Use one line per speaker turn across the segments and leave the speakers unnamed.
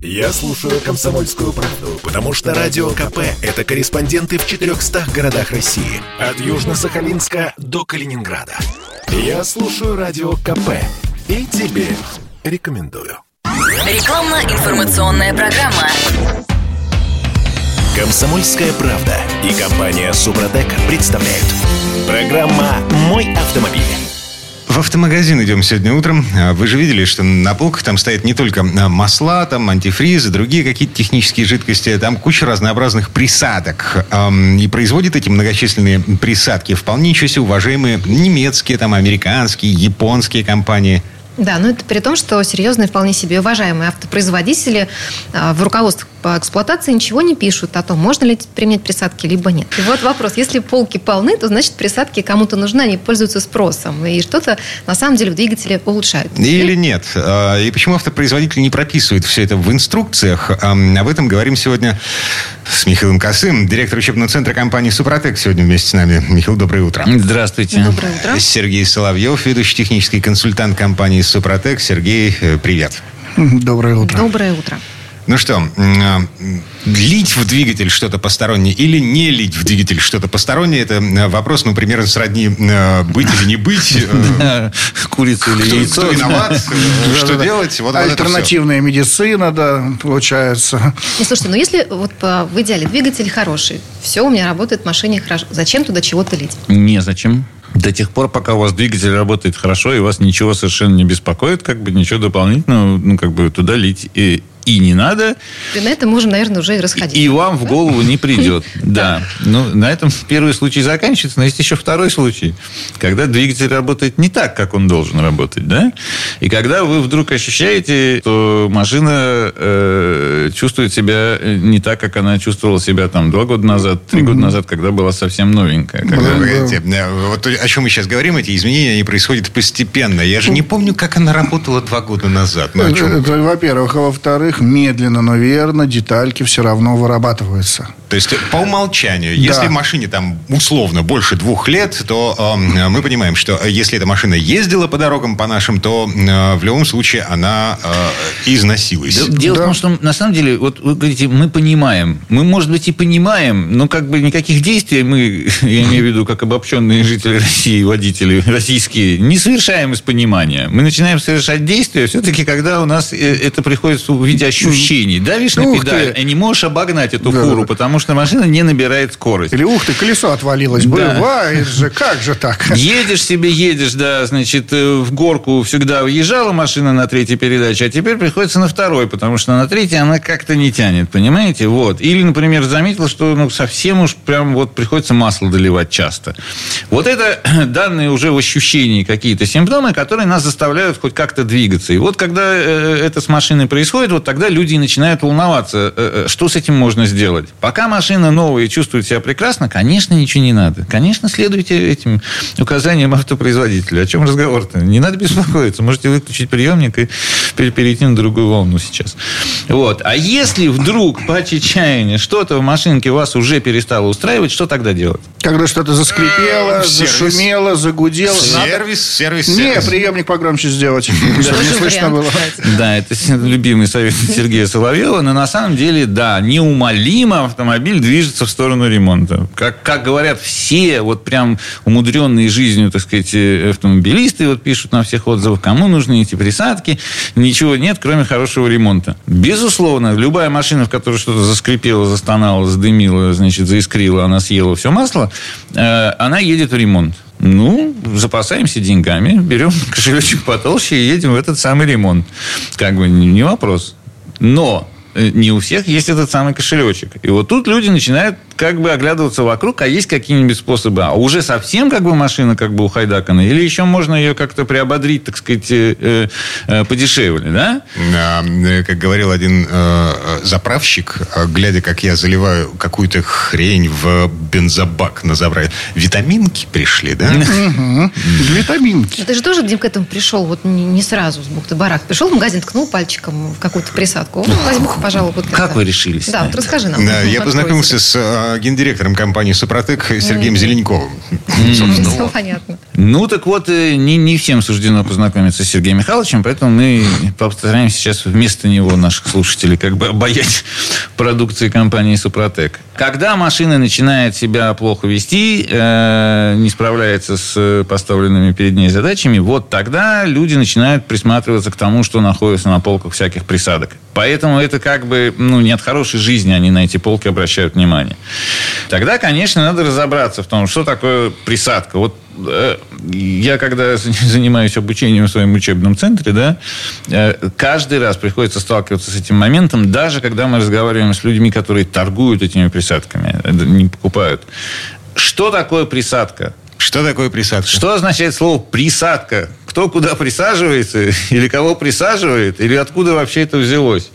Я слушаю «Комсомольскую правду», потому что «Радио КП» — это корреспонденты в 400 городах России. От Южно-Сахалинска до Калининграда. Я слушаю «Радио КП» и тебе рекомендую.
Рекламно-информационная программа.
«Комсомольская правда» и компания «Супротек» представляют. Программа «Мой автомобиль».
В автомагазин идем сегодня утром. А Вы же видели, что на полках там стоят не только а, масла, там антифризы, другие какие-то технические жидкости. Там куча разнообразных присадок. И производят эти многочисленные присадки вполне еще себе уважаемые немецкие, там, американские, японские компании.
Да, но это при том, что серьезные, вполне себе уважаемые автопроизводители а, в руководствах по эксплуатации ничего не пишут о том, можно ли применять присадки, либо нет. И вот вопрос, если полки полны, то значит присадки кому-то нужны, они пользуются спросом, и что-то на самом деле в двигателе улучшают.
Или нет. А, И почему автопроизводитель не прописывает все это в инструкциях? Об этом говорим сегодня с Михаилом Косым, директор учебного центра компании «Супротек». Сегодня вместе с нами. Михаил, доброе утро.
Здравствуйте.
Доброе утро.
Сергей Соловьев, ведущий технический консультант компании «Супротек». Сергей, э, привет.
Доброе утро.
Доброе утро.
Ну что, а, лить в двигатель что-то постороннее или не лить в двигатель что-то постороннее, это вопрос, ну, примерно сродни э, быть или не быть. э,
Курица или яйцо.
кто виноват, э, что делать.
Альтернативная медицина, да, получается.
Не, слушайте, ну если вот в идеале двигатель хороший, все у меня работает в машине хорошо, зачем туда чего-то лить?
Незачем. До тех пор, пока у вас двигатель работает хорошо, и вас ничего совершенно не беспокоит, как бы ничего дополнительного, ну, как бы туда лить и, и не надо,
И на этом можем, наверное, уже и расходиться.
и вам в голову не придет. Да. Ну, на этом первый случай заканчивается, но есть еще второй случай, когда двигатель работает не так, как он должен работать, да? И когда вы вдруг ощущаете, что машина э, чувствует себя не так, как она чувствовала себя там два года назад, три года назад, когда была совсем новенькая. Когда-
погодите, э, вот о чем мы сейчас говорим, эти изменения, они происходят постепенно. Я же не помню, как она работала два года назад. Ну,
во-первых. А во-вторых, во-вторых, медленно, но верно детальки все равно вырабатываются.
То есть э, по умолчанию,
да.
если машине там условно больше двух лет, то э, мы понимаем, что э, если эта машина ездила по дорогам по нашим, то э, в любом случае она э, износилась.
Дело
да.
в том, что на самом деле, вот вы говорите, мы понимаем. Мы, может быть, и понимаем, но как бы никаких действий мы, я имею в виду, как обобщенные жители России, водители российские, не совершаем из понимания. Мы начинаем совершать действия все-таки, когда у нас э, это приходится увидеть 9 ощущений. Давишь на
ух
педаль,
ты.
и не можешь обогнать эту
да,
фуру, потому что машина не набирает скорость.
Или ух ты, колесо отвалилось.
Да.
Бывает же, как же так?
Едешь себе, едешь, да, значит, э, в горку всегда уезжала машина на третьей передаче, а теперь приходится на второй, потому что на третьей она как-то не тянет, понимаете? Вот. Или, например, заметил, что ну, совсем уж прям вот приходится масло доливать часто. Вот это данные уже в ощущении какие-то симптомы, которые нас заставляют хоть как-то двигаться. И вот когда э, э, это с машиной происходит, вот тогда люди начинают волноваться, э, э, что с этим можно сделать. Пока машина новая и чувствует себя прекрасно, конечно, ничего не надо. Конечно, следуйте этим указаниям автопроизводителя. О чем разговор-то? Не надо беспокоиться. Можете выключить приемник и пере- перейти на другую волну сейчас. Вот. А если вдруг по чаяния что-то в машинке вас уже перестало устраивать, что тогда делать?
Когда что-то заскрипело,
сервис.
зашумело, загудело. Надо-
Сервис, сервис,
Не,
сервис.
приемник погромче сделать, чтобы не слышно было.
Да, это любимый совет Сергея Соловьева, но на самом деле, да, неумолимо автомобиль движется в сторону ремонта. Как, как говорят все вот прям умудренные жизнью, так сказать, э, автомобилисты, вот пишут на всех отзывах, кому нужны эти присадки, ничего нет, кроме хорошего ремонта. Безусловно, любая машина, в которой что-то заскрипело, застонало, задымило, значит, заискрило, она съела все масло, э, она едет в ремонт. Ну, запасаемся деньгами, берем кошелечек потолще и едем в этот самый ремонт. Как бы не вопрос. Но э, не у всех есть этот самый кошелечек. И вот тут люди начинают как бы оглядываться вокруг, а есть какие-нибудь способы. А уже совсем как бы машина как бы ухайдакана? Или еще можно ее как-то приободрить, так сказать, э, э, э, подешевле, да?
А, э, Как говорил один э, э, заправщик, глядя, как я заливаю какую-то хрень в бензобак на заправке, витаминки пришли, да?
Витаминки.
Ты же тоже, Дим, к этому пришел вот не, сразу с бухты-барак. Пришел в магазин, ткнул пальчиком в какую-то присадку. Возьму-ка, пожалуй, вот
Как вы решились
Да, расскажи нам.
Да, я познакомился с гендиректором компании «Супротек» Сергеем Зеленковым.
Все понятно.
Ну, так вот, э, не, не всем суждено познакомиться с Сергеем Михайловичем, поэтому мы постараемся сейчас вместо него наших слушателей как бы обаять продукции компании «Супротек». Когда машина начинает себя плохо вести, э, не справляется с поставленными перед ней задачами, вот тогда люди начинают присматриваться к тому, что находится на полках всяких присадок. Поэтому это как бы, ну, не от хорошей жизни они на эти полки обращают внимание. Тогда, конечно, надо разобраться в том, что такое присадка. Вот э, я когда занимаюсь обучением в своем учебном центре, да, э, каждый раз приходится сталкиваться с этим моментом, даже когда мы разговариваем с людьми, которые торгуют этими присадками, э, не покупают. Что такое присадка?
Что такое присадка?
Что означает слово «присадка»? Кто куда присаживается, или кого присаживает, или откуда вообще это взялось?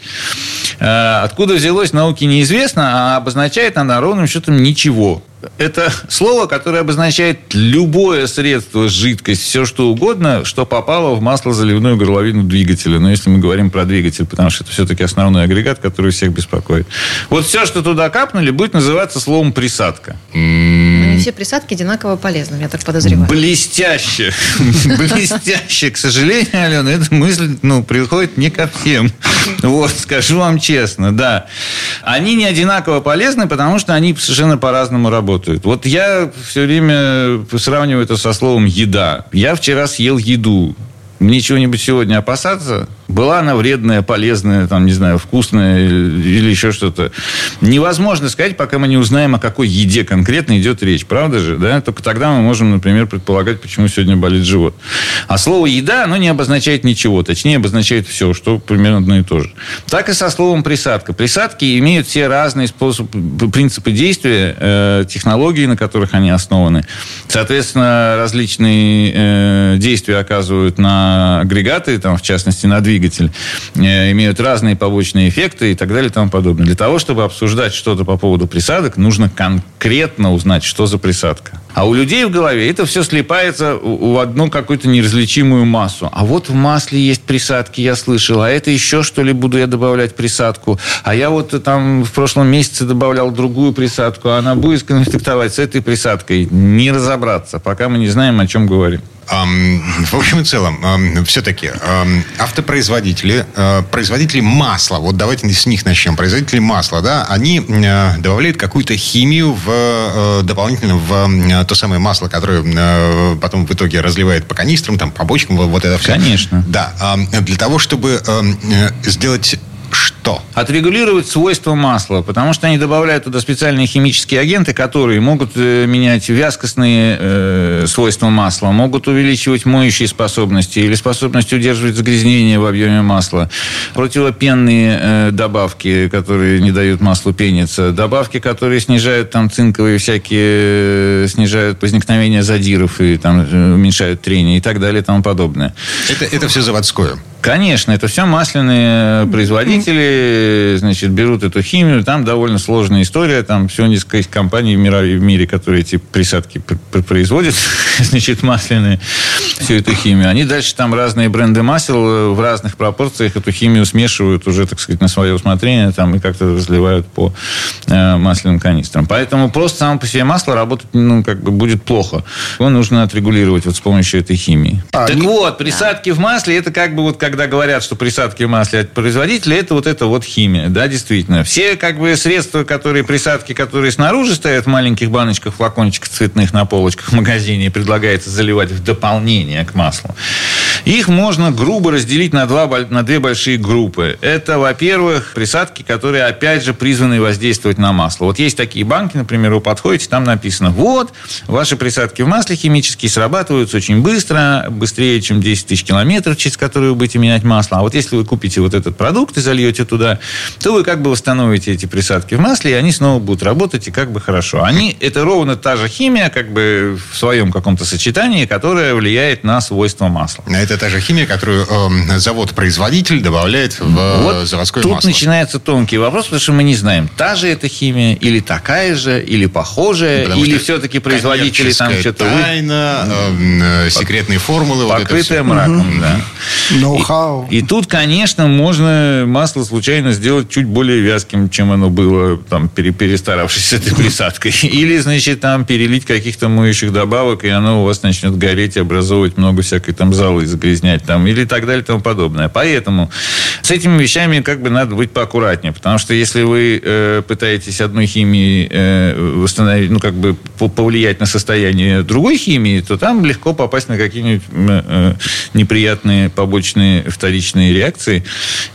Откуда взялось, науке неизвестно, а обозначает она ровным счетом ничего это слово, которое обозначает любое средство, жидкость, все что угодно, что попало в маслозаливную горловину двигателя. Но если мы говорим про двигатель, потому что это все-таки основной агрегат, который всех беспокоит. Вот все, что туда капнули, будет называться словом присадка.
Не все присадки одинаково полезны, я так подозреваю.
Блестяще. Блестяще. К сожалению, Алена, эта мысль ну, приходит не ко всем. Вот, скажу вам честно, да. Они не одинаково полезны, потому что они совершенно по-разному работают работают. Вот я все время сравниваю это со словом «еда». Я вчера съел еду. Мне чего-нибудь сегодня опасаться? Была она вредная, полезная, там, не знаю, вкусная или еще что-то. Невозможно сказать, пока мы не узнаем, о какой еде конкретно идет речь. Правда же? Да? Только тогда мы можем, например, предполагать, почему сегодня болит живот. А слово «еда», оно не обозначает ничего. Точнее, обозначает все, что примерно одно и то же. Так и со словом «присадка». Присадки имеют все разные способы, принципы действия, э, технологии, на которых они основаны. Соответственно, различные э, действия оказывают на агрегаты, там, в частности, на двигатель, э, имеют разные побочные эффекты и так далее и тому подобное. Для того, чтобы обсуждать что-то по поводу присадок, нужно конкретно узнать, что за присадка. А у людей в голове это все слипается в одну какую-то неразличимую массу. А вот в масле есть присадки, я слышал. А это еще что ли буду я добавлять присадку? А я вот там в прошлом месяце добавлял другую присадку. А она будет конфликтовать с этой присадкой. Не разобраться, пока мы не знаем, о чем говорим.
В общем и целом, все-таки автопроизводители, э, производители масла, вот давайте с них начнем. Производители масла, да, они э, добавляют какую-то химию в, э, дополнительно в то самое масло, которое потом в итоге разливает по канистрам, там, по бочкам, вот это все.
Конечно.
Да, для того, чтобы сделать что?
Отрегулировать свойства масла, потому что они добавляют туда специальные химические агенты, которые могут э, менять вязкостные э, свойства масла, могут увеличивать моющие способности или способность удерживать загрязнение в объеме масла, противопенные э, добавки, которые не дают маслу пениться, добавки, которые снижают там цинковые всякие, э, снижают возникновение задиров и там э, уменьшают трение и так далее и тому подобное.
Это, это все заводское?
Конечно, это все масляные производители, значит, берут эту химию, там довольно сложная история, там всего несколько компаний в мире, в мире которые эти присадки производят, значит, масляные, всю эту химию. Они дальше там разные бренды масел в разных пропорциях эту химию смешивают уже, так сказать, на свое усмотрение там и как-то разливают по э, масляным канистрам. Поэтому просто само по себе масло работать, ну, как бы будет плохо. Его нужно отрегулировать вот с помощью этой химии. А, так не... вот, присадки в масле, это как бы вот как когда говорят, что присадки в масле от производителя, это вот это вот химия. Да, действительно. Все как бы средства, которые присадки, которые снаружи стоят в маленьких баночках, флакончиках цветных на полочках в магазине предлагается заливать в дополнение к маслу. Их можно грубо разделить на, два, на две большие группы. Это, во-первых, присадки, которые, опять же, призваны воздействовать на масло. Вот есть такие банки, например, вы подходите, там написано, вот, ваши присадки в масле химические срабатываются очень быстро, быстрее, чем 10 тысяч километров, через которые вы будете менять масло. А вот если вы купите вот этот продукт и зальете туда, то вы как бы восстановите эти присадки в масле, и они снова будут работать, и как бы хорошо. Они, это ровно та же химия, как бы в своем каком-то сочетании, которая влияет на свойства масла.
Это та же химия, которую э, завод-производитель добавляет в вот заводское
тут
масло.
Тут начинается тонкий вопрос, потому что мы не знаем, та же эта химия, или такая же, или похожая, потому или все-таки производители там что-то...
тайна, э, э, секретные формулы.
Покрытая вот мраком, угу. да.
Ноу-хау ноу-хау.
И тут, конечно, можно масло случайно сделать чуть более вязким, чем оно было, там, перестаравшись с этой присадкой. Или, значит, там перелить каких-то моющих добавок, и оно у вас начнет гореть, образовывать много всякой там золы, загрязнять там, или так далее и тому подобное. Поэтому с этими вещами как бы надо быть поаккуратнее, потому что если вы э, пытаетесь одной химией э, восстановить, ну, как бы повлиять на состояние другой химии, то там легко попасть на какие-нибудь э, неприятные побочные вторичные реакции,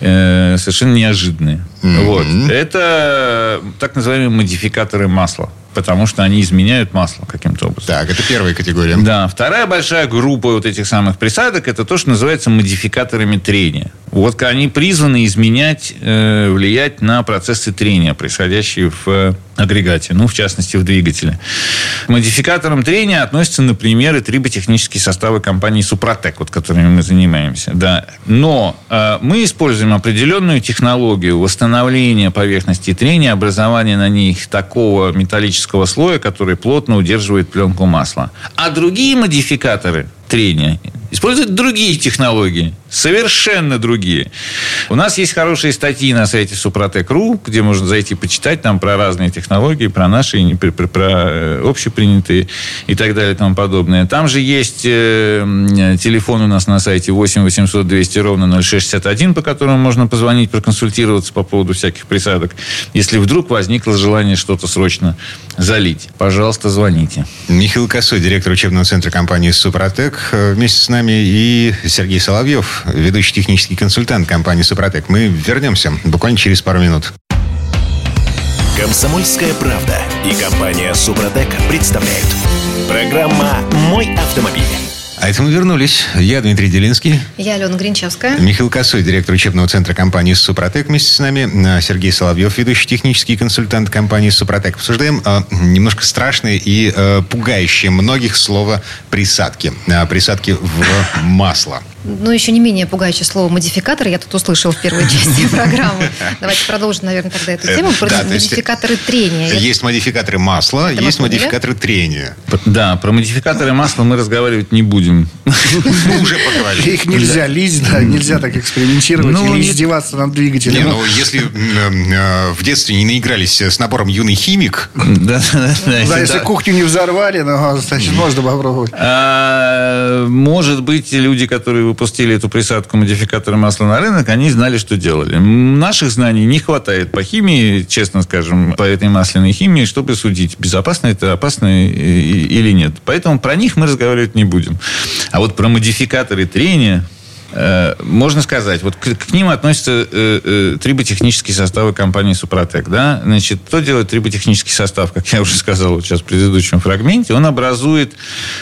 э, совершенно неожиданные. Mm-hmm. Вот. Это так называемые модификаторы масла потому что они изменяют масло каким-то образом.
Так, это первая категория.
Да. Вторая большая группа вот этих самых присадок, это то, что называется модификаторами трения. Вот они призваны изменять, э, влиять на процессы трения, происходящие в агрегате, ну, в частности, в двигателе. К модификаторам трения относятся, например, и триботехнические составы компании «Супротек», вот которыми мы занимаемся. Да. Но э, мы используем определенную технологию восстановления поверхности трения, образования на них такого металлического слоя, который плотно удерживает пленку масла. А другие модификаторы трения используют другие технологии, совершенно другие. У нас есть хорошие статьи на сайте Супротек.ру, где можно зайти почитать там про разные технологии, про наши, про, про, про э, общепринятые и так далее и тому подобное. Там же есть э, телефон у нас на сайте 8 800 200 ровно 0661, по которому можно позвонить, проконсультироваться по поводу всяких присадок. Если вдруг возникло желание что-то срочно залить, пожалуйста, звоните.
Михаил Косой, директор учебного центра компании «Супротек», э, вместе с нами и Сергей Соловьев, ведущий технический консультант компании «Супротек». Мы вернемся буквально через пару минут.
Комсомольская правда и компания «Супротек» представляют. Программа «Мой автомобиль».
А это мы вернулись. Я Дмитрий Делинский.
Я Алена Гринчевская.
Михаил Косой, директор учебного центра компании «Супротек» вместе с нами. Сергей Соловьев, ведущий технический консультант компании «Супротек». Обсуждаем э, немножко страшные и э, пугающие многих слова «присадки». Э, присадки в масло.
Ну, еще не менее пугающее слово «модификатор» я тут услышал в первой части программы. Давайте продолжим, наверное, тогда эту тему. Про да, модификаторы трения.
Есть модификаторы масла, Это есть модификаторы трения.
Да, про модификаторы масла мы разговаривать не будем.
Мы уже поговорили. Их нельзя лить, да, нельзя так экспериментировать ну, или издеваться над двигателем.
Не, ну, если э, в детстве не наигрались с набором «Юный химик».
Да, да, да. если кухню не взорвали, ну, значит, можно попробовать.
А, может быть, люди, которые выпустили эту присадку модификатора масла на рынок, они знали, что делали. Наших знаний не хватает по химии, честно скажем, по этой масляной химии, чтобы судить, безопасно это, опасно или нет. Поэтому про них мы разговаривать не будем. А вот про модификаторы трения можно сказать, вот к, к ним относятся э, э, триботехнические составы компании «Супротек». Да? Значит, кто делает триботехнический состав, как я уже сказал сейчас в предыдущем фрагменте, он образует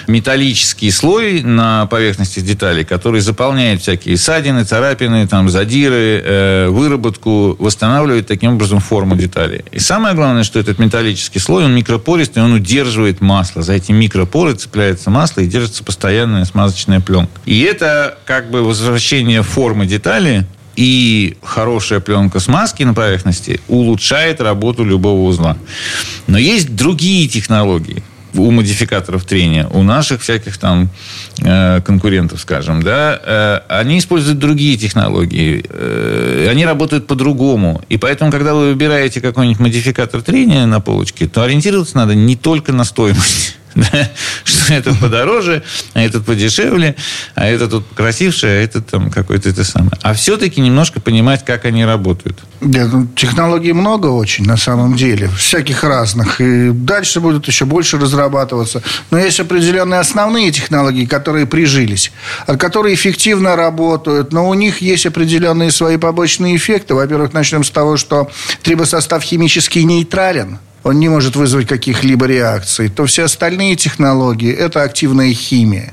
металлический слой на поверхности деталей, который заполняет всякие ссадины, царапины, там, задиры, э, выработку, восстанавливает таким образом форму деталей. И самое главное, что этот металлический слой, он микропористый, он удерживает масло. За эти микропоры цепляется масло и держится постоянная смазочная пленка. И это как бы возвращение формы детали и хорошая пленка смазки на поверхности улучшает работу любого узла. Но есть другие технологии у модификаторов трения, у наших всяких там э, конкурентов, скажем, да, э, они используют другие технологии, э, они работают по-другому. И поэтому, когда вы выбираете какой-нибудь модификатор трения на полочке, то ориентироваться надо не только на стоимость что этот подороже, а этот подешевле, а этот тут красивший, а этот там какой-то это самое. А все-таки немножко понимать, как они работают.
Нет, ну, технологий много очень, на самом деле, всяких разных. И дальше будут еще больше разрабатываться. Но есть определенные основные технологии, которые прижились, а которые эффективно работают, но у них есть определенные свои побочные эффекты. Во-первых, начнем с того, что трибосостав химически нейтрален он не может вызвать каких-либо реакций, то все остальные технологии – это активная химия.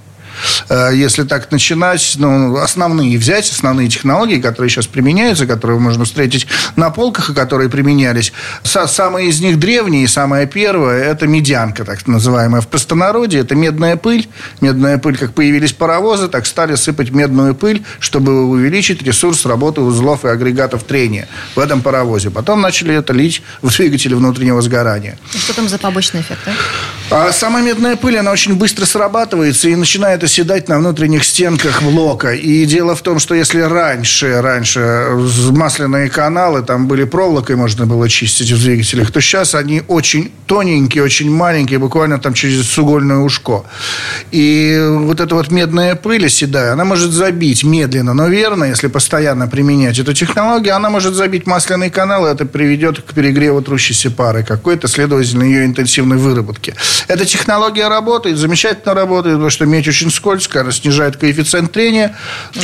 Э, если так начинать, ну, основные взять, основные технологии, которые сейчас применяются, которые можно встретить на полках, и которые применялись. Самые из них древние, самое первое, это медянка, так называемая в простонародье, это медная пыль. Медная пыль, как появились паровозы, так стали сыпать медную пыль, чтобы увеличить ресурс работы узлов и агрегатов трения в этом паровозе. Потом начали это лить в двигатели внутреннего сгорания.
И что там за побочный эффект, а?
А сама медная пыль, она очень быстро срабатывается и начинает оседать на внутренних стенках блока. И дело в том, что если раньше, раньше масляные каналы, там были проволокой, можно было чистить в двигателях, то сейчас они очень тоненькие, очень маленькие, буквально там через сугольное ушко. И вот эта вот медная пыль оседая, она может забить медленно, но верно, если постоянно применять эту технологию, она может забить масляный канал, и это приведет к перегреву трущейся пары какой-то, следовательно, ее интенсивной выработке. Эта технология работает, замечательно работает, потому что медь очень скользкая, она снижает коэффициент трения.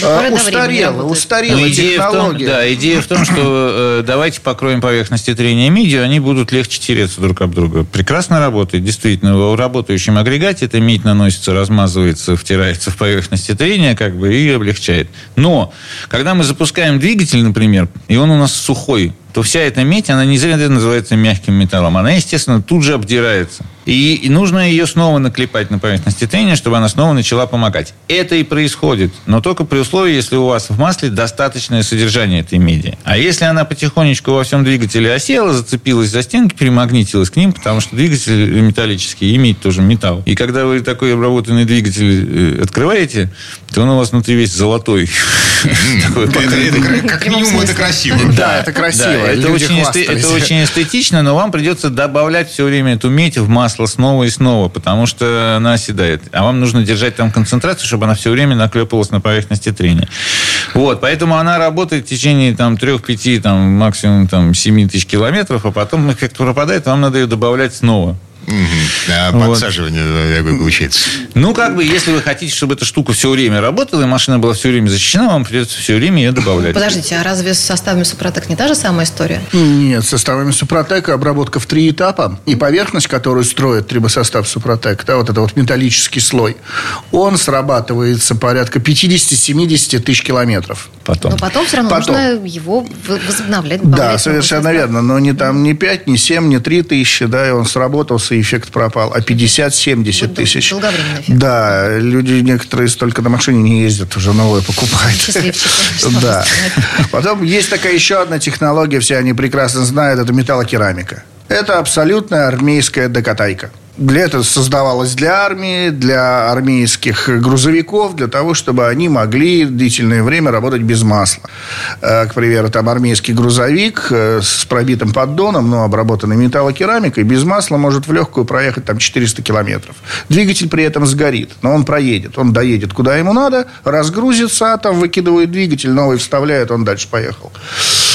А, устарела, устарела
Но
технология.
Том, да, идея в том, что э, давайте покроем поверхности трения медью, они будут легче тереться друг об друга. Прекрасно работает, действительно. В работающем агрегате эта медь наносится, размазывается, втирается в поверхности трения, как бы, и облегчает. Но, когда мы запускаем двигатель, например, и он у нас сухой, то вся эта медь, она не зря называется мягким металлом. Она, естественно, тут же обдирается. И, нужно ее снова наклепать на поверхности трения, чтобы она снова начала помогать. Это и происходит, но только при условии, если у вас в масле достаточное содержание этой меди. А если она потихонечку во всем двигателе осела, зацепилась за стенки, примагнитилась к ним, потому что двигатель металлический, и медь тоже металл. И когда вы такой обработанный двигатель э, открываете, то он у вас внутри весь золотой.
Как минимум это красиво.
Да, это красиво.
Это очень эстетично, но вам придется добавлять все время эту медь в масло снова и снова, потому что она оседает. А вам нужно держать там концентрацию, чтобы она все время наклепывалась на поверхности трения. Вот, поэтому она работает в течение там 3-5, там, максимум там, 7 тысяч километров, а потом эффект пропадает, вам надо ее добавлять снова.
А подсаживание вот. получается.
Ну, как бы, если вы хотите, чтобы эта штука все время работала, и машина была все время защищена, вам придется все время ее добавлять.
Подождите, а разве с составами Супротек не та же самая история?
Нет, с составами Супротека обработка в три этапа. И поверхность, которую строит трибосостав Супротек, да, вот это вот металлический слой, он срабатывается порядка 50-70 тысяч километров.
Потом. Но потом все равно потом. нужно его возобновлять.
Да, совершенно верно. Но не там не 5, не 7, не 3 тысячи, да, и он сработался, и эффект пропал. А 50-70 вот тысяч.
Долговременный эффект.
Да, люди некоторые столько на машине не ездят, уже новое покупают. Да. Потом есть такая еще одна технология, все они прекрасно знают, это металлокерамика. Это абсолютная армейская докатайка для этого создавалось для армии, для армейских грузовиков, для того, чтобы они могли длительное время работать без масла. Э, к примеру, там армейский грузовик э, с пробитым поддоном, но обработанный металлокерамикой, без масла может в легкую проехать там 400 километров. Двигатель при этом сгорит, но он проедет. Он доедет куда ему надо, разгрузится, там выкидывает двигатель, новый вставляет, он дальше поехал.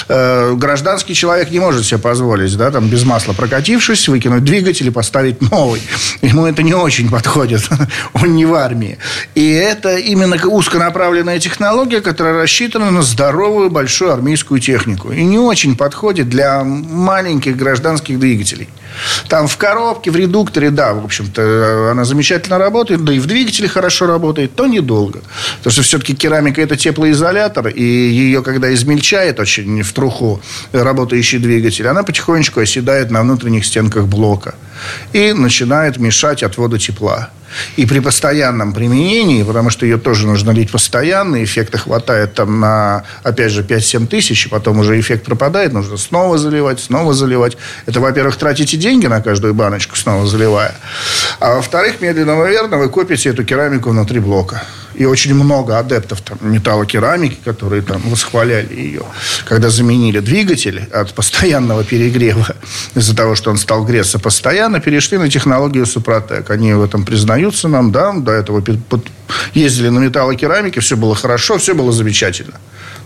Э, гражданский человек не может себе позволить, да, там без масла прокатившись, выкинуть двигатель и поставить новый. Ему это не очень подходит. Он не в армии. И это именно узконаправленная технология, которая рассчитана на здоровую большую армейскую технику. И не очень подходит для маленьких гражданских двигателей. Там в коробке, в редукторе, да, в общем-то, она замечательно работает, да и в двигателе хорошо работает, то недолго. Потому что все-таки керамика – это теплоизолятор, и ее, когда измельчает очень в труху работающий двигатель, она потихонечку оседает на внутренних стенках блока и начинает мешать отводу тепла. И при постоянном применении, потому что ее тоже нужно лить постоянно, эффекта хватает там на, опять же, 5-7 тысяч, и потом уже эффект пропадает, нужно снова заливать, снова заливать. Это, во-первых, тратите деньги на каждую баночку, снова заливая. А во-вторых, медленно, но верно, вы копите эту керамику внутри блока и очень много адептов там, металлокерамики, которые там восхваляли ее, когда заменили двигатель от постоянного перегрева из-за того, что он стал греться постоянно, перешли на технологию Супротек. Они в этом признаются нам, да, до этого ездили на металлокерамике, все было хорошо, все было замечательно.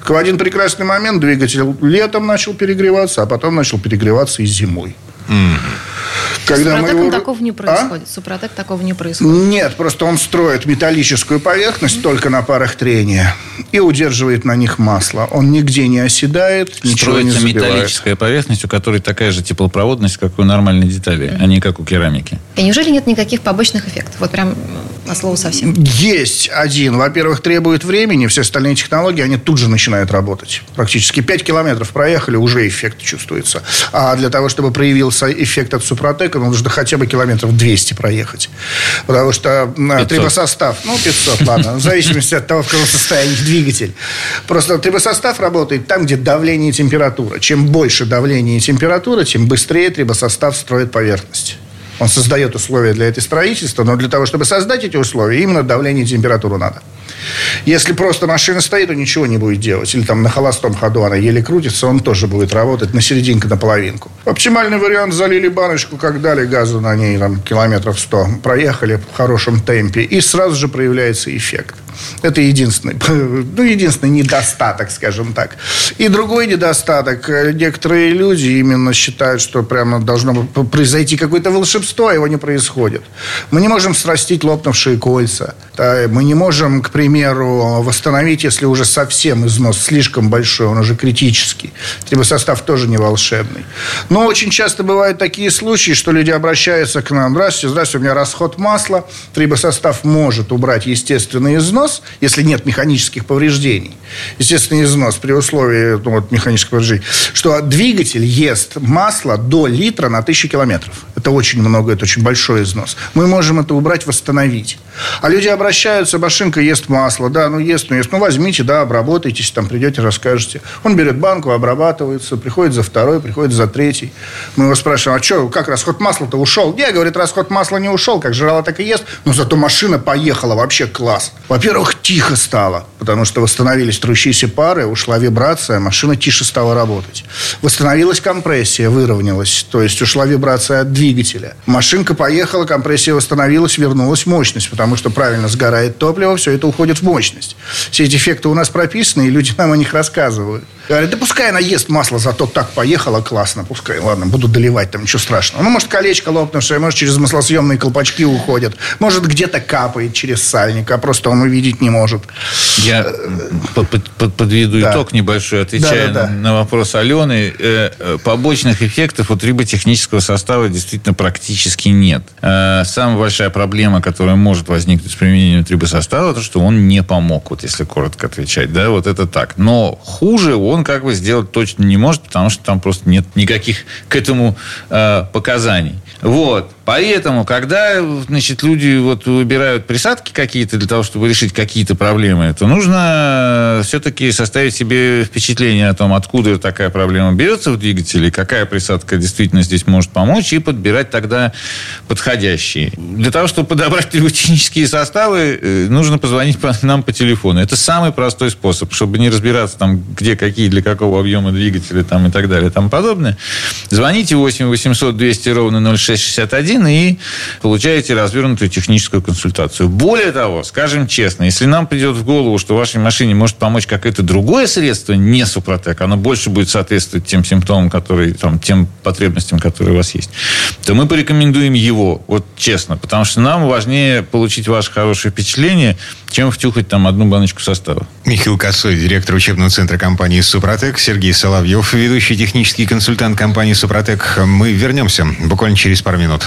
В один прекрасный момент двигатель летом начал перегреваться, а потом начал перегреваться и зимой.
Mm-hmm. Когда Супротеком его... такого не происходит. А? Супротек такого не происходит.
Нет, просто он строит металлическую поверхность mm-hmm. только на парах трения и удерживает на них масло. Он нигде не оседает, Строится ничего не забивает.
металлическая поверхность, у которой такая же теплопроводность, как у нормальной детали, mm-hmm. а не как у керамики.
И неужели нет никаких побочных эффектов? Вот прям на слово совсем.
Есть один. Во-первых, требует времени. Все остальные технологии, они тут же начинают работать. Практически 5 километров проехали, уже эффект чувствуется. А для того, чтобы проявился эффект от Супротека, человека нужно хотя бы километров 200 проехать. Потому что 500. трибосостав, ну, 500, ладно, в зависимости от того, в каком состоянии двигатель. Просто трибосостав работает там, где давление и температура. Чем больше давление и температура, тем быстрее трибосостав строит поверхность. Он создает условия для этой строительства, но для того, чтобы создать эти условия, именно давление и температуру надо. Если просто машина стоит, то ничего не будет делать. Или там на холостом ходу она еле крутится, он тоже будет работать на серединку, на половинку. Оптимальный вариант залили баночку, как дали газу на ней там, километров 100. Проехали в хорошем темпе, и сразу же проявляется эффект. Это единственный, ну, единственный недостаток, скажем так. И другой недостаток. Некоторые люди именно считают, что прямо должно произойти какое-то волшебство, а его не происходит. Мы не можем срастить лопнувшие кольца. Мы не можем, к примеру, восстановить, если уже совсем износ слишком большой, он уже критический. Трибосостав тоже не волшебный. Но очень часто бывают такие случаи, что люди обращаются к нам. Здравствуйте, здравствуйте, у меня расход масла. Трибосостав может убрать естественный износ, если нет механических повреждений, естественный износ при условии ну, вот, механических повреждений, что двигатель ест масло до литра на тысячу километров. Это очень много, это очень большой износ. Мы можем это убрать, восстановить. А люди обращаются, машинка ест масло, да, ну ест, ну ест, ну возьмите, да, обработайтесь, там придете, расскажете. Он берет банку, обрабатывается, приходит за второй, приходит за третий. Мы его спрашиваем, а что, как расход масла-то ушел? Не, говорит, расход масла не ушел, как жрала, так и ест, но зато машина поехала, вообще класс. Во-первых, тихо стало, потому что восстановились трущиеся пары, ушла вибрация, машина тише стала работать. Восстановилась компрессия, выровнялась, то есть ушла вибрация от двигателя. Машинка поехала, компрессия восстановилась, вернулась мощность, потому что правильно сгорает топливо, все это уходит в мощность. Все эти эффекты у нас прописаны, и люди нам о них рассказывают. Говорят, да пускай она ест масло, зато так поехала классно. Пускай, ладно, буду доливать, там ничего страшного. Ну, может, колечко лопнувшее, может, через маслосъемные колпачки уходят. Может, где-то капает через сальник, а просто он увидеть не может.
Я подведу да. итог небольшой, отвечая да, да, да. на вопрос Алены. Э, э, побочных эффектов у триботехнического состава действительно практически нет. Э, самая большая проблема, которая может возникнуть с применением трибосостава, то, что он не помог, вот если коротко отвечать. Да, вот это так. Но хуже он как бы сделать точно не может, потому что там просто нет никаких к этому э, показаний. Вот. Поэтому, когда значит, люди вот выбирают присадки какие-то для того, чтобы решить какие-то проблемы, то нужно все-таки составить себе впечатление о том, откуда такая проблема берется в двигателе, какая присадка действительно здесь может помочь, и подбирать тогда подходящие. Для того, чтобы подобрать технические составы, э, нужно позвонить нам по телефону. Это самый простой способ, чтобы не разбираться там, где какие, для какого объема двигателя там, и так далее и тому подобное. Звоните 8 800 200 ровно 0661 магазин и получаете развернутую техническую консультацию. Более того, скажем честно, если нам придет в голову, что вашей машине может помочь какое-то другое средство, не Супротек, оно больше будет соответствовать тем симптомам, которые, там, тем потребностям, которые у вас есть, то мы порекомендуем его, вот честно, потому что нам важнее получить ваше хорошее впечатление, чем втюхать там одну баночку состава.
Михаил Косой, директор учебного центра компании «Супротек», Сергей Соловьев, ведущий технический консультант компании «Супротек». Мы вернемся буквально через пару минут.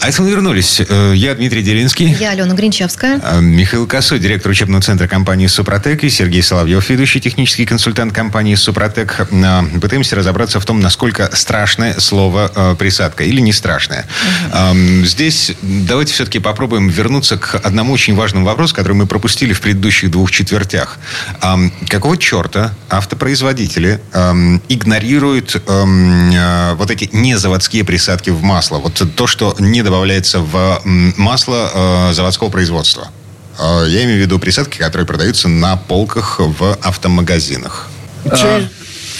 А это мы вернулись. Э, я Дмитрий Делинский.
Я Алена Гринчевская.
Э, Михаил Косой, директор учебного центра компании «Супротек». И Сергей Соловьев, ведущий технический консультант компании «Супротек». Э, пытаемся разобраться в том, насколько страшное слово «присадка» или не страшное. Угу. Здесь давайте все-таки попробуем вернуться к одному очень важному вопросу, который мы пропустили в предыдущих двух четвертях. Какого черта автопроизводители игнорируют вот эти незаводские присадки в масло? Вот то, что не добавляется в масло э, заводского производства. Э, я имею в виду присадки, которые продаются на полках в автомагазинах.
А,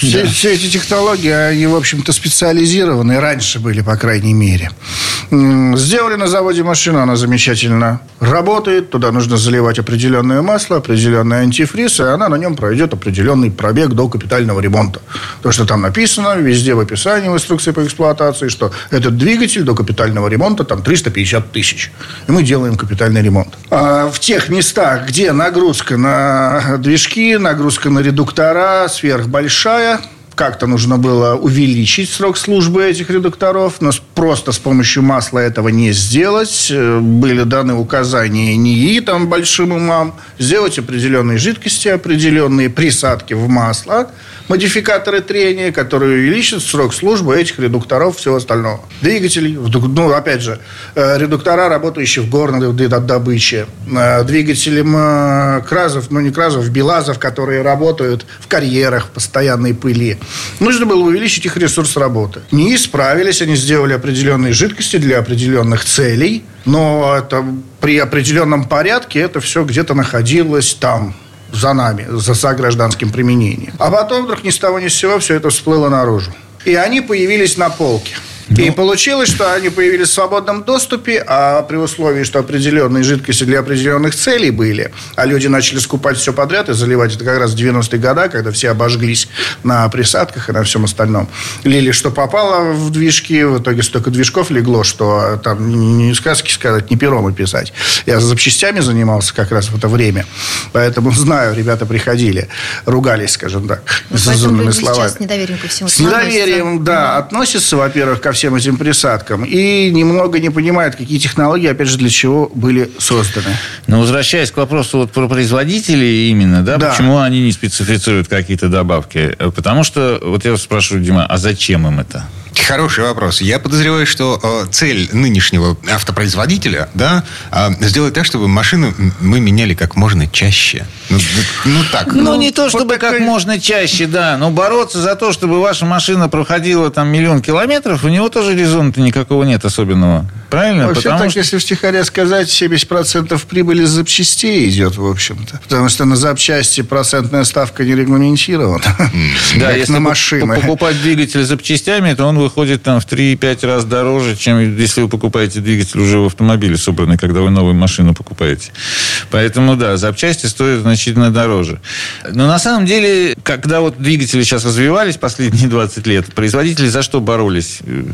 все, да. все эти технологии, они, в общем-то, специализированы. Раньше были, по крайней мере. Сделали на заводе машину, она замечательно работает. Туда нужно заливать определенное масло, определенный антифриз, и она на нем пройдет определенный пробег до капитального ремонта. То, что там написано везде в описании, в инструкции по эксплуатации, что этот двигатель до капитального ремонта там 350 тысяч. И мы делаем капитальный ремонт. А в тех местах, где нагрузка на движки, нагрузка на редуктора сверхбольшая, día. Как-то нужно было увеличить срок службы этих редукторов, но просто с помощью масла этого не сделать. Э, были даны указания НИИ там большим умам сделать определенные жидкости, определенные присадки в масло, модификаторы трения, которые увеличат срок службы этих редукторов всего остального. Двигателей, ну, опять же, э, редуктора, работающие в горной добыче, э, двигатели кразов, ну, не кразов, белазов, которые работают в карьерах в постоянной пыли. Нужно было увеличить их ресурс работы. Не исправились, они сделали определенные жидкости для определенных целей, но это при определенном порядке это все где-то находилось там, за нами, за, за гражданским применением. А потом вдруг ни с того ни с сего все это всплыло наружу. И они появились на полке. Ну. И получилось, что они появились в свободном доступе, а при условии, что определенные жидкости для определенных целей были, а люди начали скупать все подряд и заливать, это как раз 90-е годы, когда все обожглись на присадках и на всем остальном. Лили, что попало в движки, в итоге столько движков легло, что там не сказки сказать, не пером описать. Я за запчастями занимался как раз в это время, поэтому знаю, ребята приходили, ругались, скажем так,
ну, с словами. с недоверием ко всему.
С недоверием, да, относятся, во-первых, ко всему всем этим присадкам и немного не понимают, какие технологии, опять же, для чего были созданы.
Но возвращаясь к вопросу вот про производителей именно, да, да. почему они не специфицируют какие-то добавки? Потому что, вот я спрашиваю, Дима, а зачем им это?
Хороший вопрос. Я подозреваю, что э, цель нынешнего автопроизводителя, да, э, сделать так, чтобы машину мы меняли как можно чаще. Ну,
ну так. Ну, ну, не то, чтобы вот как такая... можно чаще, да, но бороться за то, чтобы ваша машина проходила там миллион километров, у него тоже резона-то никакого нет особенного. Правильно?
Вообще Потому так, что... если втихаря сказать, 70% прибыли с запчастей идет, в общем-то. Потому что на запчасти процентная ставка не регламентирована.
Да, если на машины. покупать двигатель запчастями, то он выходит там в 3-5 раз дороже, чем если вы покупаете двигатель уже в автомобиле собранный, когда вы новую машину покупаете. Поэтому, да, запчасти стоят значительно дороже. Но на самом деле, когда вот двигатели сейчас развивались последние 20 лет, производители за что боролись э,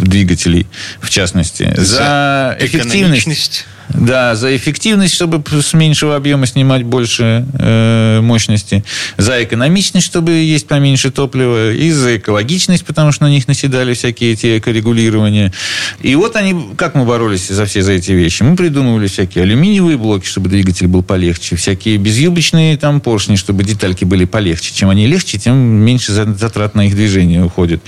двигателей, в частности?
За, за эффективность
да, за эффективность, чтобы с меньшего объема снимать больше э, мощности. За экономичность, чтобы есть поменьше топлива. И за экологичность, потому что на них наседали всякие эти экорегулирования. И вот они, как мы боролись за все за эти вещи? Мы придумывали всякие алюминиевые блоки, чтобы двигатель был полегче. Всякие безюбочные там поршни, чтобы детальки были полегче. Чем они легче, тем меньше затрат на их движение уходит.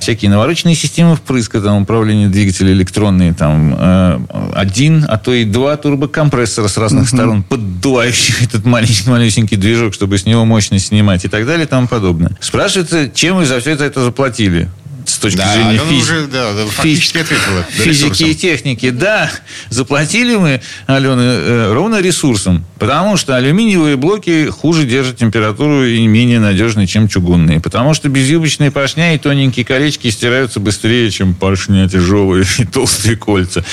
Всякие навороченные системы впрыска, там, управления двигателя электронные, там, э, один, а то и два турбокомпрессора с разных uh-huh. сторон, поддувающих этот маленький малюсенький движок, чтобы с него мощность снимать и так далее и тому подобное. Спрашивается, чем вы за все это заплатили? С точки да, зрения физ... уже, да, ответила. Физики и техники. Да, заплатили мы, Алена, э, ровно ресурсом. Потому что алюминиевые блоки хуже держат температуру и менее надежны, чем чугунные. Потому что безюбочные поршня и тоненькие колечки стираются быстрее, чем поршня тяжелые и толстые кольца.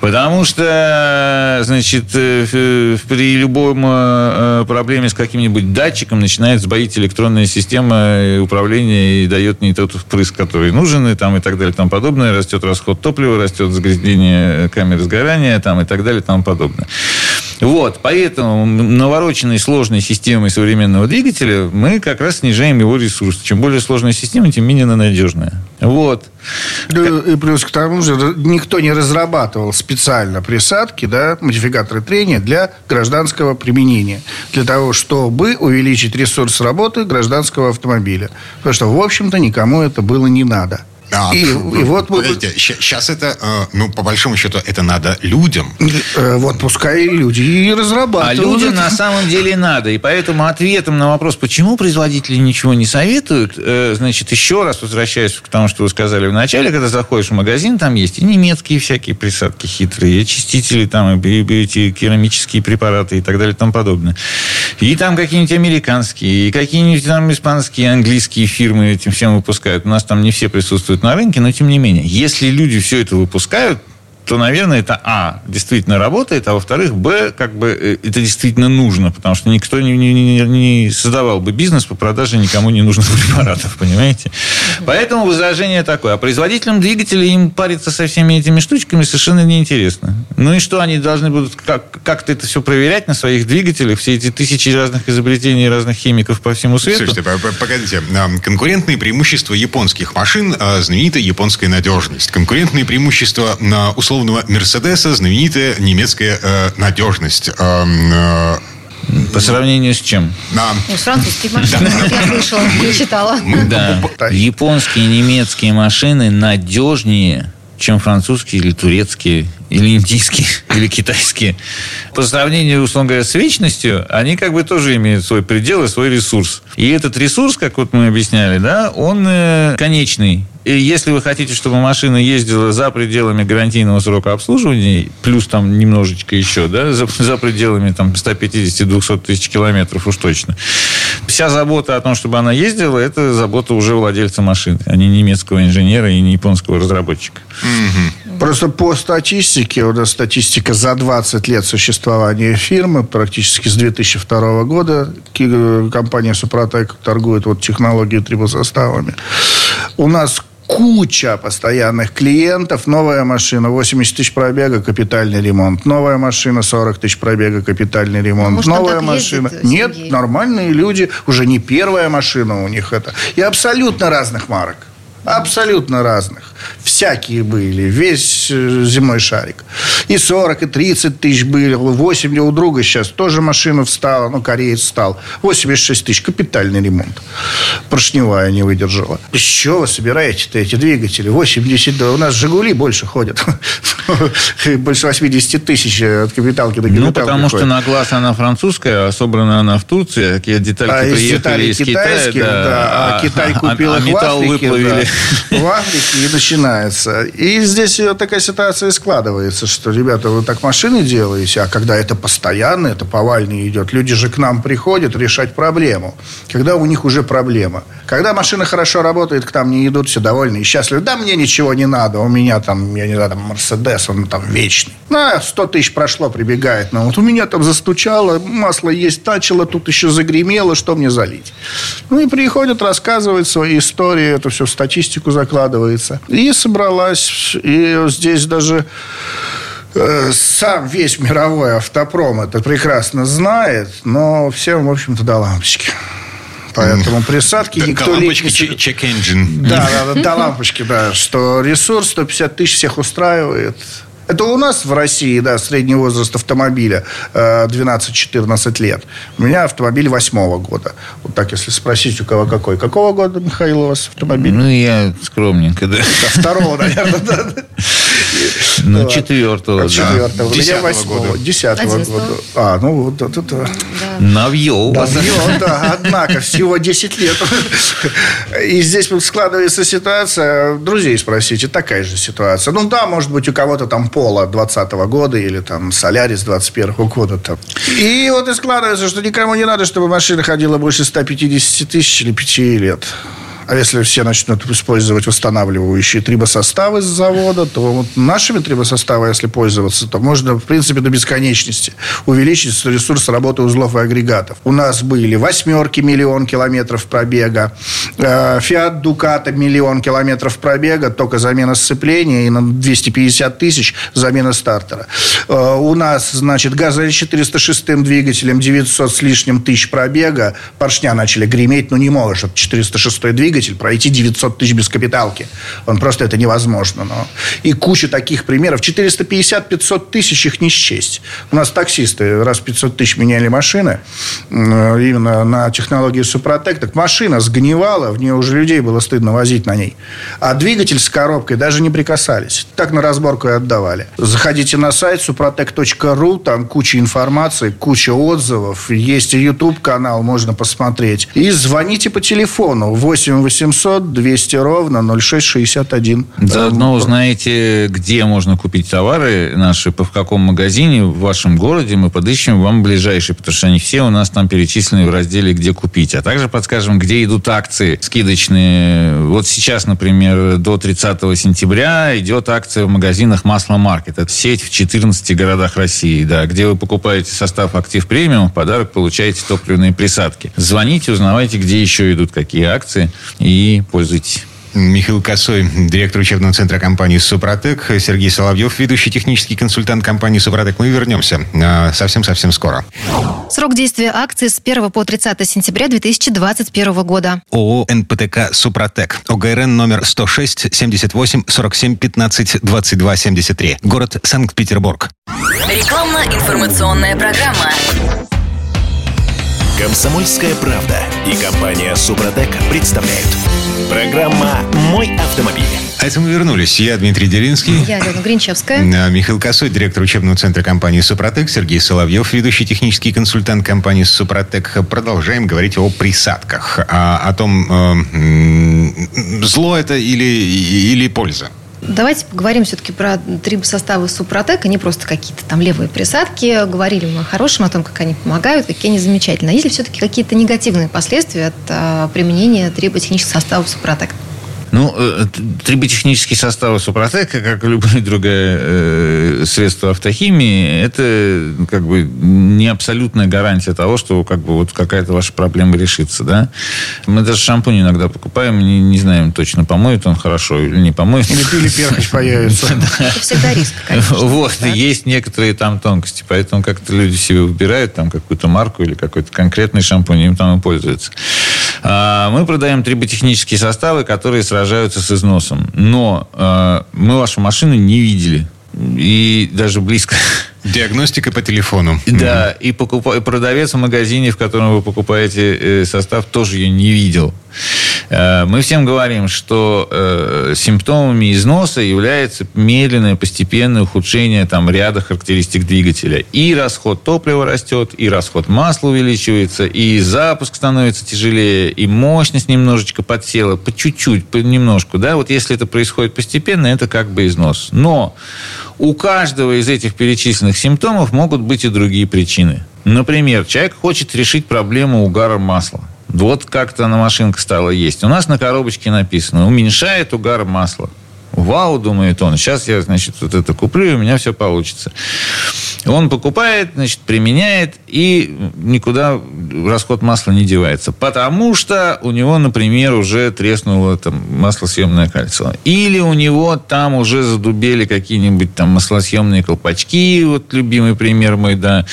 Потому что, значит, э, при любом э, проблеме с каким-нибудь датчиком начинает сбоить электронная система управления и дает не тот впрыск, который нужен, и, там, и так далее, и тому подобное. Растет расход топлива, растет загрязнение камеры сгорания, там, и так далее, и тому подобное. Вот, поэтому навороченной сложной системой современного двигателя мы как раз снижаем его ресурс. Чем более сложная система, тем менее она надежная. Вот.
И плюс к тому же никто не разрабатывал специально присадки, да, модификаторы трения для гражданского применения. Для того, чтобы увеличить ресурс работы гражданского автомобиля. Потому что, в общем-то, никому это было не надо. nada.
А, и, и вот Подождите, сейчас это, э, ну, по большому счету, это надо людям.
Э, вот пускай люди и разрабатывают.
А людям на самом деле надо. И поэтому ответом на вопрос, почему производители ничего не советуют, э, значит, еще раз возвращаясь к тому, что вы сказали в начале, когда заходишь в магазин, там есть и немецкие всякие присадки хитрые, и очистители, там, и, и эти керамические препараты и так далее и тому подобное. И там какие-нибудь американские, и какие-нибудь там испанские, английские фирмы этим всем выпускают. У нас там не все присутствуют на рынке, но тем не менее, если люди все это выпускают, то, наверное, это А, действительно работает, а во-вторых, Б, как бы э, это действительно нужно, потому что никто не, не, не создавал бы бизнес по продаже никому не нужных препаратов, понимаете? Поэтому возражение такое. А производителям двигателей им париться со всеми этими штучками совершенно неинтересно. Ну и что, они должны будут как- как-то это все проверять на своих двигателях, все эти тысячи разных изобретений разных химиков по всему свету?
Слушайте, погодите. А, Конкурентные преимущества японских машин а, – знаменитая японская надежность. Конкурентные преимущества а, условного Мерседеса – знаменитая немецкая э, надежность. Эм, э,
По сравнению с чем?
а,
Ну, с французских машин, я слышала, не читала.
Да. Японские и немецкие машины надежнее, чем французские или турецкие, или индийские, или китайские. По сравнению, условно говоря, с вечностью, они как бы тоже имеют свой предел и свой ресурс. И этот ресурс, как вот мы объясняли, да, он э, конечный. И если вы хотите, чтобы машина ездила за пределами гарантийного срока обслуживания, плюс там немножечко еще, да, за, за пределами там 150-200 тысяч километров уж точно, вся забота о том, чтобы она ездила, это забота уже владельца машины, а не немецкого инженера и не японского разработчика.
Просто по статистике, у нас статистика за 20 лет существования фирмы, практически с 2002 года, компания Супротек торгует вот технологией трибосоставами. У нас куча постоянных клиентов. Новая машина, 80 тысяч пробега, капитальный ремонт. Новая машина, 40 тысяч пробега, капитальный ремонт.
может,
Новая машина.
ездит,
Нет, нормальные люди. Уже не первая машина у них это. И абсолютно разных марок. Абсолютно разных. Всякие были. Весь э, земной шарик. И 40, и 30 тысяч были. 8 у друга сейчас тоже машина встала. Ну, кореец встал. 86 тысяч. Капитальный ремонт. Поршневая не выдержала. Из чего вы собираете-то эти двигатели? 80, да у нас «Жигули» больше ходят. Больше 80 тысяч от капиталки до капиталки
Ну, потому что на глаз она французская, а собрана она в Турции, такие детальки
А
приехали из Китая,
да, а, Китай
а-
купил их в Африке, в Африке и начинается. И здесь такая ситуация и складывается, что, ребята, вы так машины делаете, а когда это постоянно, это повально идет, люди же к нам приходят решать проблему. Когда у них уже проблема. Когда машина хорошо работает, к нам не идут, все довольны и счастливы. Да, мне ничего не надо, у меня там, я не знаю, там Мерседес, он там вечный. На, 100 тысяч прошло, прибегает. Ну, вот у меня там застучало, масло есть начало, тут еще загремело, что мне залить? Ну, и приходят, рассказывают свои истории, это все в статистику закладывается. И собралась, и здесь даже э, сам весь мировой автопром это прекрасно знает, но всем, в общем-то, до лампочки. Поэтому присадки
До-
никто
до лампочки
собирается.
чек-энджин.
Да, да, да, до лампочки, да. Что ресурс 150 тысяч всех устраивает. Это у нас в России, да, средний возраст автомобиля э, 12-14 лет. У меня автомобиль восьмого года. Вот так, если спросить, у кого какой. Какого года, Михаил, у вас автомобиль?
Ну, я скромненько, да.
Да, Второго, наверное, да.
Ну, четвертого, да.
Четвертого. У меня
Десятого
восьмого.
года.
Десятого года. А, ну вот это...
Навье у вас.
Давно, да, однако, всего 10 лет. И здесь вот складывается ситуация, друзей спросите, такая же ситуация. Ну да, может быть, у кого-то там Пола 20 года или там Солярис 21 года. Там. И вот и складывается, что никому не надо, чтобы машина ходила больше 150 тысяч или 5 лет. А если все начнут использовать восстанавливающие трибосоставы с завода, то вот нашими трибосоставами, если пользоваться, то можно, в принципе, до бесконечности увеличить ресурс работы узлов и агрегатов. У нас были восьмерки миллион километров пробега, э, Фиат Дуката миллион километров пробега, только замена сцепления, и на 250 тысяч замена стартера. Э, У нас, значит, газель 406 двигателем 900 с лишним тысяч пробега, поршня начали греметь, ну не может 406 двигатель пройти 900 тысяч без капиталки. Он просто это невозможно. Но... И куча таких примеров. 450-500 тысяч их не счесть. У нас таксисты раз в 500 тысяч меняли машины, м, именно на технологии Супротек, так машина сгнивала, в нее уже людей было стыдно возить на ней. А двигатель с коробкой даже не прикасались. Так на разборку и отдавали. Заходите на сайт suprotec.ru, там куча информации, куча отзывов, есть и YouTube-канал, можно посмотреть. И звоните по телефону 8 800 200 ровно 0661.
Заодно узнаете, где можно купить товары наши, в каком магазине в вашем городе. Мы подыщем вам ближайший, потому что они все у нас там перечислены в разделе «Где купить». А также подскажем, где идут акции скидочные. Вот сейчас, например, до 30 сентября идет акция в магазинах «Масло Маркет». Это сеть в 14 городах России, да, где вы покупаете состав «Актив Премиум», в подарок получаете топливные присадки. Звоните, узнавайте, где еще идут какие акции и пользуйтесь.
Михаил Косой, директор учебного центра компании «Супротек», Сергей Соловьев, ведущий технический консультант компании «Супротек». Мы вернемся а, совсем-совсем скоро.
Срок действия акции с 1 по 30 сентября 2021 года.
ООО «НПТК Супротек». ОГРН номер 106 78 47 15 22 73. Город Санкт-Петербург.
Рекламно-информационная программа.
Комсомольская правда и компания «Супротек» представляют. Программа «Мой автомобиль».
А это мы вернулись. Я Дмитрий Делинский.
Я Алена Гринчевская.
А, Михаил Косой, директор учебного центра компании «Супротек», Сергей Соловьев, ведущий технический консультант компании «Супротек». Продолжаем говорить о присадках, о, о том, э, зло это или, или польза.
Давайте поговорим все-таки про трибосоставы Супротек, а не просто какие-то там левые присадки. Говорили мы о хорошем, о том, как они помогают, какие они замечательные. Есть ли все-таки какие-то негативные последствия от а, применения триботехнических составов Супротек?
Ну, э, триботехнические составы Супротека, как и любое другое э, средство автохимии, это как бы не абсолютная гарантия того, что как бы вот какая-то ваша проблема решится, да. Мы даже шампунь иногда покупаем, не, не знаем точно, помоет он хорошо или не помоет.
Или пили перхоть появится.
Это всегда риск, конечно.
Вот, есть некоторые там тонкости, поэтому как-то люди себе выбирают там какую-то марку или какой-то конкретный шампунь, им там и пользуются. А, Мы продаем триботехнические составы, которые сражаются с износом. Но э, мы вашу машину не видели. И даже близко.
Диагностика по телефону.
Да, и, и продавец в магазине, в котором вы покупаете э, состав, тоже ее не видел. Э, Мы всем говорим, что э, симптомами износа является медленное постепенное ухудшение там, ряда характеристик двигателя. И расход топлива растет, и расход масла увеличивается, и запуск становится тяжелее, и мощность немножечко подсела, по чуть-чуть, по немножку. Да? Вот если это происходит постепенно, это как бы износ. Но у каждого из этих перечисленных симптомов могут быть и другие причины. Например, человек хочет решить проблему угара масла. Вот как-то на машинка стала есть. У нас на коробочке написано, уменьшает угар масла. Вау, думает он, сейчас я, значит, вот это куплю, и у меня все получится. Он покупает, значит, применяет, и никуда расход масла не девается. Потому что у него, например, уже треснуло там, маслосъемное кольцо. Или у него там уже задубели какие-нибудь там маслосъемные колпачки, вот любимый пример мой, да.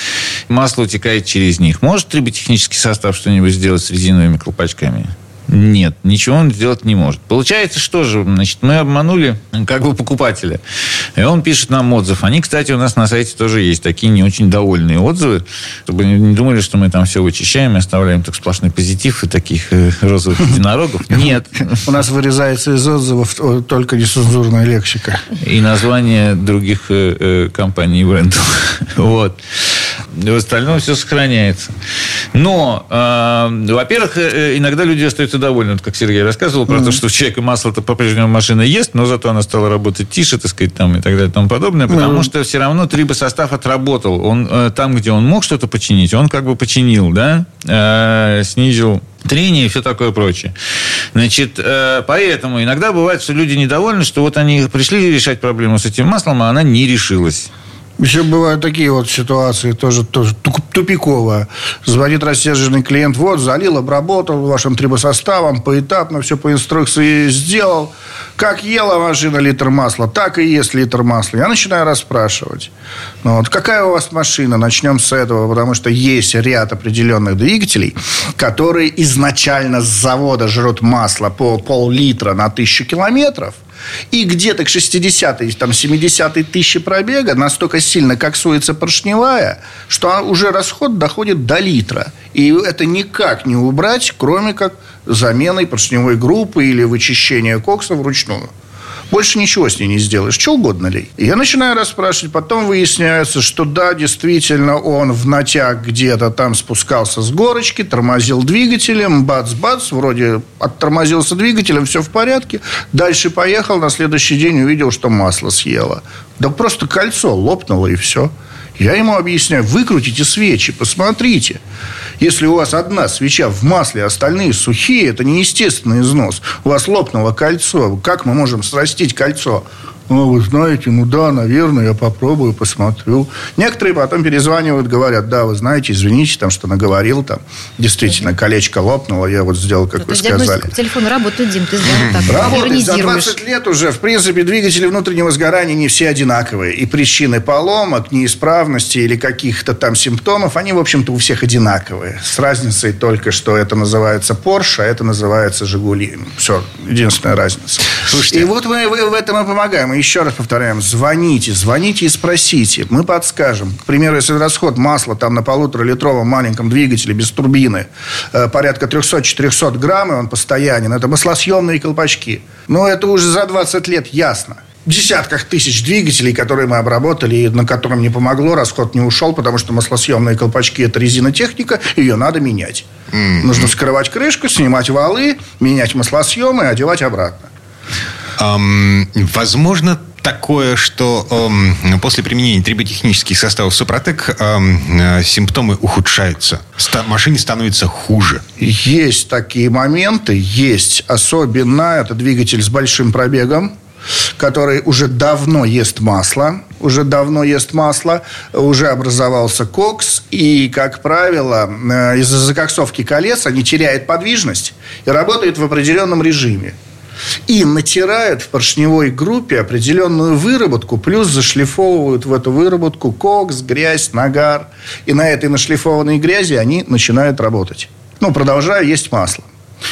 Масло утекает через них. Может триботехнический состав что-нибудь сделать с резиновыми колпачками? Нет, ничего он сделать не может. Получается, что же, значит, мы обманули как бы покупателя. И он пишет нам отзыв. Они, кстати, у нас на сайте тоже есть такие не очень довольные отзывы, чтобы не думали, что мы там все вычищаем и оставляем так сплошной позитив и таких э, розовых единорогов. Нет.
У нас вырезается из отзывов э, только нецензурная лексика.
И название других э, э, компаний и брендов. Вот. В остальном все сохраняется. Но, э, во-первых, э, иногда люди остаются довольны. Вот как Сергей рассказывал про то, что у человека масло-то по-прежнему машина есть, но зато она стала работать тише, так сказать, там и так далее и тому подобное, потому что все равно трибосостав отработал. Он э, там, где он мог что-то починить, он как бы починил, да, Э, снизил трение и все такое прочее. Значит, э, поэтому иногда бывает, что люди недовольны, что вот они пришли решать проблему с этим маслом, а она не решилась.
Еще бывают такие вот ситуации, тоже, тоже тупиковая. Звонит рассерженный клиент, вот, залил, обработал вашим трибосоставом, поэтапно все по инструкции сделал. Как ела машина литр масла, так и ест литр масла. Я начинаю расспрашивать. Ну, вот, какая у вас машина? Начнем с этого, потому что есть ряд определенных двигателей, которые изначально с завода жрут масло по пол-литра на тысячу километров – и где-то к 60-й, там, 70-й тысячи пробега настолько сильно коксуется поршневая, что уже расход доходит до литра. И это никак не убрать, кроме как заменой поршневой группы или вычищения кокса вручную. Больше ничего с ней не сделаешь. Что угодно лей. И я начинаю расспрашивать. Потом выясняется, что да, действительно, он в натяг где-то там спускался с горочки, тормозил двигателем, бац-бац, вроде оттормозился двигателем, все в порядке. Дальше поехал, на следующий день увидел, что масло съело. Да просто кольцо лопнуло и все. Я ему объясняю, выкрутите свечи, посмотрите. Если у вас одна свеча в масле, а остальные сухие, это неестественный износ. У вас лопнуло кольцо. Как мы можем срастить кольцо? Ну, вы знаете, ну да, наверное, я попробую, посмотрю. Некоторые потом перезванивают, говорят, да, вы знаете, извините, там, что наговорил, там, действительно, колечко лопнуло, я вот сделал, как вы
то есть диагностика
сказали.
по телефону работает, Дим, ты сделал так.
Работает. За
иронизируешь.
20 лет уже, в принципе, двигатели внутреннего сгорания не все одинаковые. И причины поломок, неисправности или каких-то там симптомов, они, в общем-то, у всех одинаковые. С разницей только, что это называется Porsche, а это называется Жигули. Все, единственная разница.
Слушайте.
И вот мы в этом и помогаем. Еще раз повторяем, звоните, звоните и спросите. Мы подскажем. К примеру, если расход масла там на полуторалитровом маленьком двигателе без турбины э, порядка 300-400 грамм, и он постоянен, это маслосъемные колпачки. Но это уже за 20 лет ясно. В десятках тысяч двигателей, которые мы обработали, и на котором не помогло, расход не ушел, потому что маслосъемные колпачки – это резинотехника, ее надо менять. Нужно вскрывать крышку, снимать валы, менять маслосъемы и одевать обратно.
Ам, возможно такое, что ам, после применения триботехнических составов Супротек ам, э, симптомы ухудшаются. Ста- машине становится хуже.
Есть такие моменты, есть. Особенно это двигатель с большим пробегом, который уже давно ест масло, уже давно ест масло, уже образовался кокс, и, как правило, э, из-за закоксовки колес они теряют подвижность и работают в определенном режиме. И натирают в поршневой группе определенную выработку, плюс зашлифовывают в эту выработку кокс, грязь, нагар. И на этой нашлифованной грязи они начинают работать. Ну, продолжая есть масло.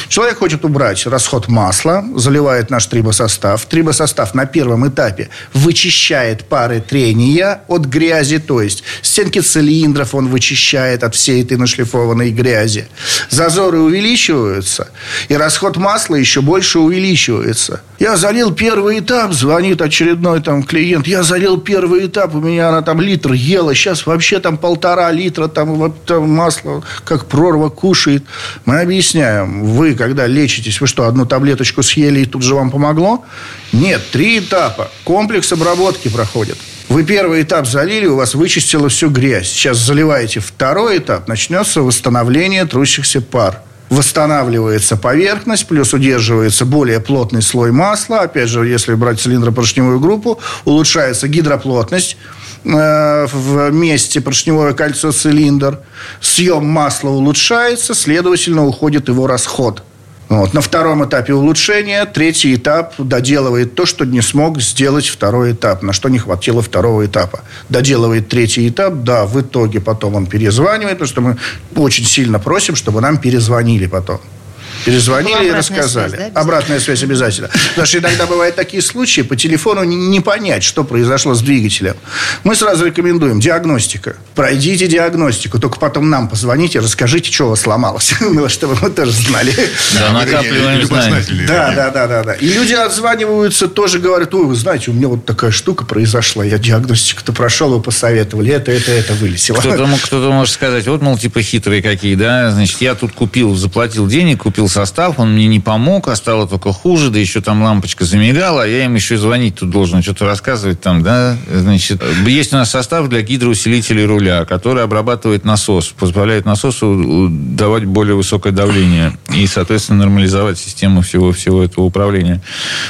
Человек хочет убрать расход масла, заливает наш трибосостав. Трибосостав на первом этапе вычищает пары трения от грязи, то есть стенки цилиндров он вычищает от всей этой нашлифованной грязи. Зазоры увеличиваются, и расход масла еще больше увеличивается. Я залил первый этап, звонит очередной там клиент, я залил первый этап, у меня она там литр ела, сейчас вообще там полтора литра там, вот, там масло как прорва кушает. Мы объясняем, вы, когда лечитесь, вы что, одну таблеточку съели и тут же вам помогло? Нет, три этапа. Комплекс обработки проходит. Вы первый этап залили, у вас вычистила всю грязь. Сейчас заливаете второй этап, начнется восстановление трущихся пар. Восстанавливается поверхность, плюс удерживается более плотный слой масла. Опять же, если брать цилиндропоршневую группу, улучшается гидроплотность э, в месте поршневое кольцо цилиндр. Съем масла улучшается, следовательно, уходит его расход. Вот. На втором этапе улучшения третий этап доделывает то, что не смог сделать второй этап, на что не хватило второго этапа. Доделывает третий этап, да, в итоге потом он перезванивает, потому что мы очень сильно просим, чтобы нам перезвонили потом. Перезвонили и
Обратная
рассказали.
связь, да?
Обратная связь обязательно. Потому что иногда бывают такие случаи, по телефону не, понять, что произошло с двигателем. Мы сразу рекомендуем диагностика. Пройдите диагностику, только потом нам позвоните, расскажите, что у вас сломалось, Ну, чтобы мы тоже знали.
Да, накапливаем знания.
Да, да, да, да, да. И люди отзваниваются, тоже говорят, ой, вы знаете, у меня вот такая штука произошла, я диагностику-то прошел, вы посоветовали, это, это, это вылетело.
Кто-то может сказать, вот, мол, типа хитрые какие, да, значит, я тут купил, заплатил денег, купил состав, он мне не помог, а стало только хуже, да еще там лампочка замигала, а я им еще звонить тут должен, что-то рассказывать там, да, значит, есть у нас состав для гидроусилителей руля, который обрабатывает насос, позволяет насосу давать более высокое давление и, соответственно, нормализовать систему всего, всего этого управления.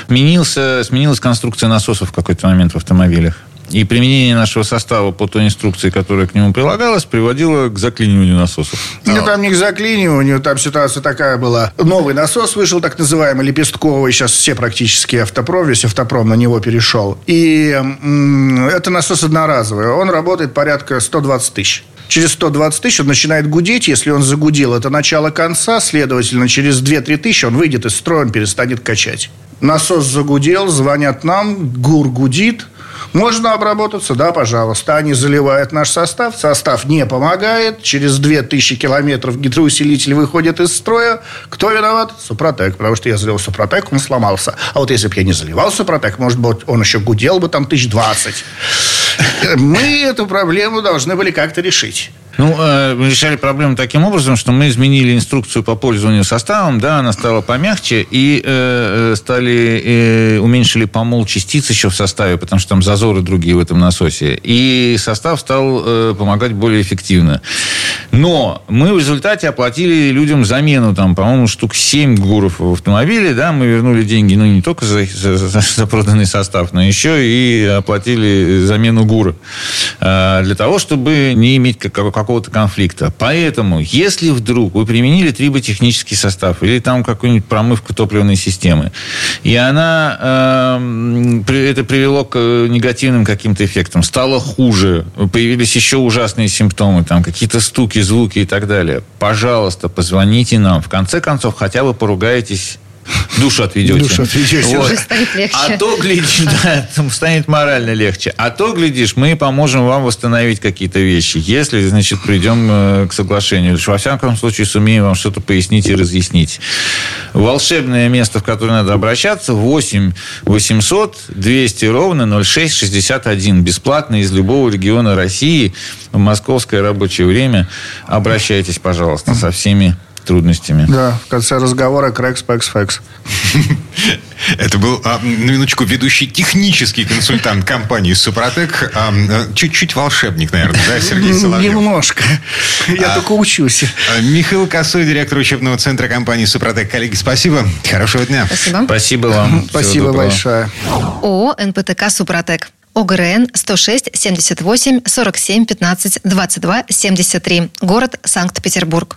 Сменился, сменилась конструкция насосов в какой-то момент в автомобилях. И применение нашего состава по той инструкции, которая к нему прилагалась, приводило к заклиниванию насосов.
Ну, там не к заклиниванию, там ситуация такая была. Новый насос вышел, так называемый, лепестковый. Сейчас все практически автопром, весь автопром на него перешел. И м, это насос одноразовый. Он работает порядка 120 тысяч. Через 120 тысяч он начинает гудеть. Если он загудел, это начало конца. Следовательно, через 2-3 тысячи он выйдет из строя, он перестанет качать. Насос загудел, звонят нам, ГУР гудит. Можно обработаться, да, пожалуйста. Они заливают наш состав, состав не помогает, через 2000 километров гидроусилитель выходит из строя. Кто виноват? Супротек, потому что я залил Супротек, он сломался. А вот если бы я не заливал Супротек, может быть, он еще гудел бы там тысяч двадцать. Мы эту проблему должны были как-то решить.
Ну, э, мы решали проблему таким образом, что мы изменили инструкцию по пользованию составом, да, она стала помягче, и э, э стали, э, уменьшили помол частиц еще в составе, потому что там зазоры другие в этом насосе. И состав стал э, помогать более эффективно. Но мы в результате оплатили людям замену, там, по-моему, штук 7 гуров в автомобиле, да, мы вернули деньги, ну, не только за, за, за проданный состав, но еще и оплатили замену гура. Э, для того, чтобы не иметь какого какого-то конфликта. Поэтому, если вдруг вы применили триботехнический состав или там какую-нибудь промывку топливной системы, и она, э, это привело к негативным каким-то эффектам, стало хуже, появились еще ужасные симптомы, там какие-то стуки, звуки и так далее, пожалуйста, позвоните нам. В конце концов, хотя бы поругаетесь душу отведете.
Душу отведете.
Вот. станет легче.
А то, глядишь, да, станет морально легче. А то, глядишь, мы поможем вам восстановить какие-то вещи, если, значит, придем э, к соглашению. Во всяком случае, сумеем вам что-то пояснить и разъяснить. Волшебное место, в которое надо обращаться, 8 800 200 ровно 06 61. Бесплатно из любого региона России в московское рабочее время. Обращайтесь, пожалуйста, со всеми трудностями.
Да, в конце разговора крекс, пекс, фекс.
Это был, а, на минуточку, ведущий технический консультант компании «Супротек». А, чуть-чуть волшебник, наверное, да, Сергей Соловьев?
Немножко. Я а, только учусь.
А, Михаил Косой, директор учебного центра компании «Супротек». Коллеги, спасибо. Хорошего дня.
Спасибо.
Спасибо вам.
Спасибо большое.
ООО «НПТК Супротек». ОГРН 106 78 47 15 22 73. Город Санкт-Петербург.